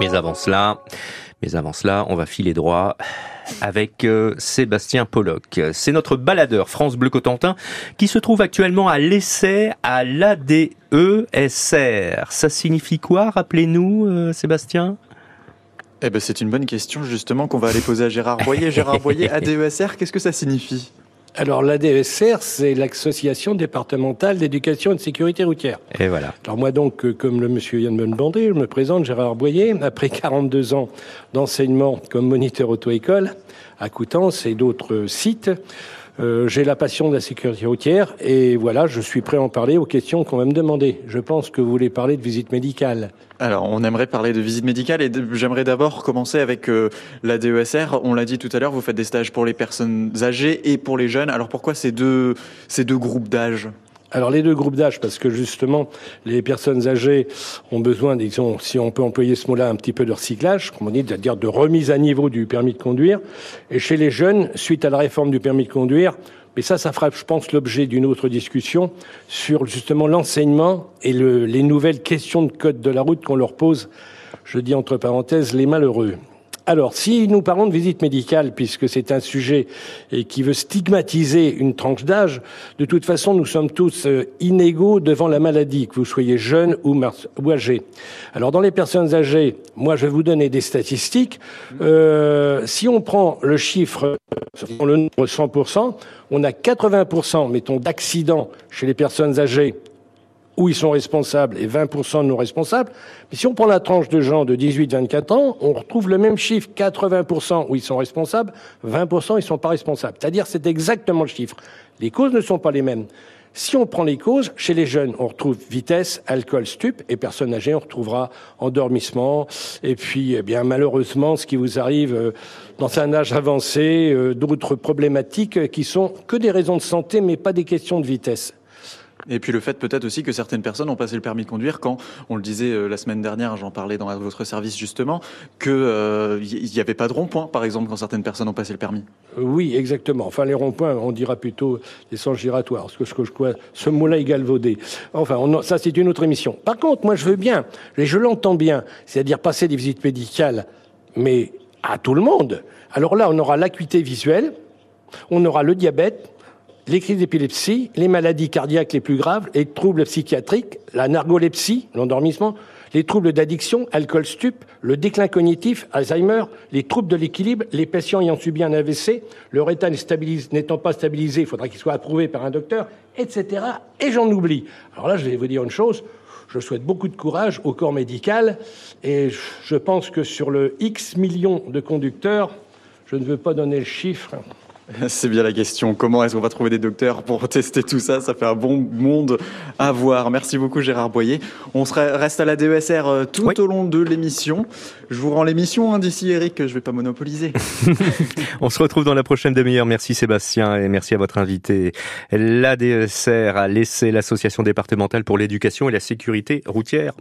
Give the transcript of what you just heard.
Mais avant cela, mais avant cela, on va filer droit avec euh, Sébastien Pollock. C'est notre baladeur France Bleu Cotentin qui se trouve actuellement à l'essai à l'ADESR. Ça signifie quoi, rappelez-nous, euh, Sébastien? Eh ben, c'est une bonne question justement qu'on va aller poser à Gérard Boyer. Gérard Boyer, ADESR, qu'est-ce que ça signifie? Alors l'ADSR, c'est l'Association départementale d'éducation et de sécurité routière. Et voilà. Alors moi donc, euh, comme le monsieur Yann Bonbandé, je me présente Gérard Boyer, après 42 ans d'enseignement comme moniteur auto-école à Coutances et d'autres sites. Euh, j'ai la passion de la sécurité routière et voilà, je suis prêt à en parler aux questions qu'on va me demander. Je pense que vous voulez parler de visite médicale. Alors, on aimerait parler de visite médicale et j'aimerais d'abord commencer avec euh, la DESR. On l'a dit tout à l'heure, vous faites des stages pour les personnes âgées et pour les jeunes. Alors pourquoi ces deux, ces deux groupes d'âge alors les deux groupes d'âge, parce que justement les personnes âgées ont besoin, disons, si on peut employer ce mot-là, un petit peu de recyclage, comme on dit, c'est-à-dire de remise à niveau du permis de conduire. Et chez les jeunes, suite à la réforme du permis de conduire, mais ça, ça fera, je pense, l'objet d'une autre discussion sur justement l'enseignement et le, les nouvelles questions de code de la route qu'on leur pose. Je dis entre parenthèses les malheureux. Alors, si nous parlons de visite médicale, puisque c'est un sujet qui veut stigmatiser une tranche d'âge, de toute façon, nous sommes tous euh, inégaux devant la maladie, que vous soyez jeune ou, âgé. Alors, dans les personnes âgées, moi, je vais vous donner des statistiques. Euh, si on prend le chiffre, le nombre 100%, on a 80%, mettons, d'accidents chez les personnes âgées où ils sont responsables et 20% de non responsables. Mais si on prend la tranche de gens de 18-24 ans, on retrouve le même chiffre, 80% où ils sont responsables, 20% ils ne sont pas responsables. C'est-à-dire c'est exactement le chiffre. Les causes ne sont pas les mêmes. Si on prend les causes, chez les jeunes, on retrouve vitesse, alcool, stup, et personnes âgées, on retrouvera endormissement, et puis, eh bien, malheureusement, ce qui vous arrive euh, dans un âge avancé, euh, d'autres problématiques qui sont que des raisons de santé, mais pas des questions de vitesse. Et puis le fait peut-être aussi que certaines personnes ont passé le permis de conduire quand, on le disait euh, la semaine dernière, j'en parlais dans votre service justement, qu'il euh, n'y avait pas de rond-point, par exemple, quand certaines personnes ont passé le permis. Oui, exactement. Enfin, les ronds-points, on dira plutôt les sens giratoires, parce que je crois, ce mot-là est galvaudé. Enfin, ça c'est une autre émission. Par contre, moi je veux bien, et je l'entends bien, c'est-à-dire passer des visites médicales, mais à tout le monde. Alors là, on aura l'acuité visuelle, on aura le diabète, les crises d'épilepsie, les maladies cardiaques les plus graves, les troubles psychiatriques, la narcolepsie, l'endormissement, les troubles d'addiction, alcool stup, le déclin cognitif, Alzheimer, les troubles de l'équilibre, les patients ayant subi un AVC, leur état n'étant pas stabilisé, il faudra qu'il soit approuvé par un docteur, etc. Et j'en oublie. Alors là, je vais vous dire une chose. Je souhaite beaucoup de courage au corps médical et je pense que sur le X millions de conducteurs, je ne veux pas donner le chiffre, C'est bien la question. Comment est-ce qu'on va trouver des docteurs pour tester tout ça? Ça fait un bon monde à voir. Merci beaucoup Gérard Boyer. On reste à la DESR euh, tout au long de l'émission. Je vous rends l'émission hein, d'ici Eric, je ne vais pas monopoliser. On se retrouve dans la prochaine demi-heure. Merci Sébastien et merci à votre invité. La DESR a laissé l'association départementale pour l'éducation et la sécurité routière.